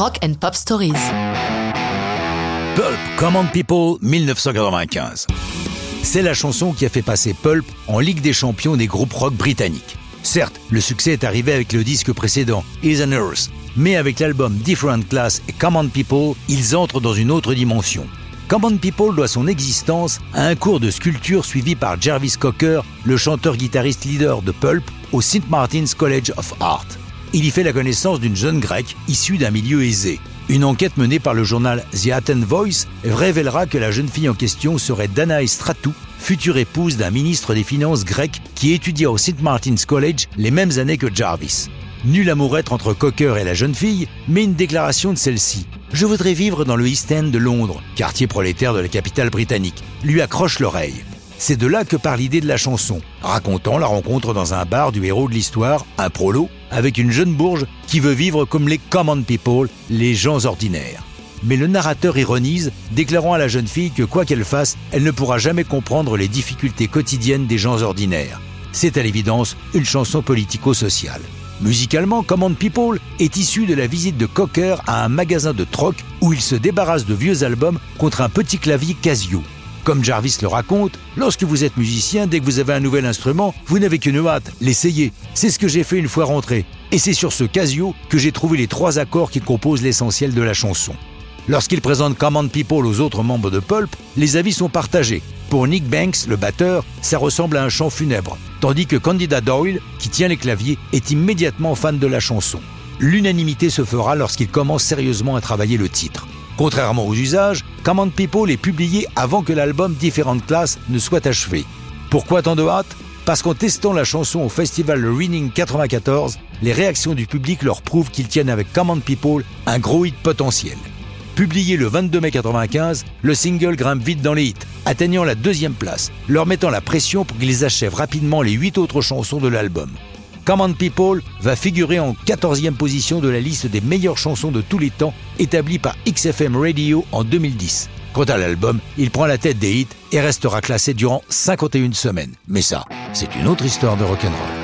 Rock and Pop Stories. Pulp, Common People, 1995. C'est la chanson qui a fait passer Pulp en Ligue des champions des groupes rock britanniques. Certes, le succès est arrivé avec le disque précédent, Is an Earth, mais avec l'album Different Class et Common People, ils entrent dans une autre dimension. Common People doit son existence à un cours de sculpture suivi par Jarvis Cocker, le chanteur-guitariste leader de Pulp, au St. Martin's College of Art. Il y fait la connaissance d'une jeune grecque issue d'un milieu aisé. Une enquête menée par le journal The Athens Voice révélera que la jeune fille en question serait Danae Stratou, future épouse d'un ministre des Finances grec qui étudia au St. Martin's College les mêmes années que Jarvis. Nul amour-être entre Cocker et la jeune fille, mais une déclaration de celle-ci. Je voudrais vivre dans le East End de Londres, quartier prolétaire de la capitale britannique, lui accroche l'oreille. C'est de là que part l'idée de la chanson, racontant la rencontre dans un bar du héros de l'histoire, un prolo, avec une jeune bourge qui veut vivre comme les common people, les gens ordinaires. Mais le narrateur ironise, déclarant à la jeune fille que quoi qu'elle fasse, elle ne pourra jamais comprendre les difficultés quotidiennes des gens ordinaires. C'est à l'évidence une chanson politico-sociale. Musicalement, Common People est issue de la visite de Cocker à un magasin de troc où il se débarrasse de vieux albums contre un petit clavier Casio. Comme Jarvis le raconte, lorsque vous êtes musicien, dès que vous avez un nouvel instrument, vous n'avez qu'une hâte, l'essayer. C'est ce que j'ai fait une fois rentré. Et c'est sur ce Casio que j'ai trouvé les trois accords qui composent l'essentiel de la chanson. Lorsqu'il présente Common People aux autres membres de Pulp, les avis sont partagés. Pour Nick Banks, le batteur, ça ressemble à un chant funèbre, tandis que Candida Doyle, qui tient les claviers, est immédiatement fan de la chanson. L'unanimité se fera lorsqu'il commence sérieusement à travailler le titre. Contrairement aux usages, Common People est publié avant que l'album Different Class ne soit achevé. Pourquoi tant de hâte? Parce qu'en testant la chanson au festival Reading 94, les réactions du public leur prouvent qu'ils tiennent avec Common People un gros hit potentiel. Publié le 22 mai 95, le single grimpe vite dans les hits, atteignant la deuxième place, leur mettant la pression pour qu'ils achèvent rapidement les huit autres chansons de l'album. Common People va figurer en 14e position de la liste des meilleures chansons de tous les temps établie par XFM Radio en 2010. Quant à l'album, il prend la tête des hits et restera classé durant 51 semaines. Mais ça, c'est une autre histoire de rock'n'roll.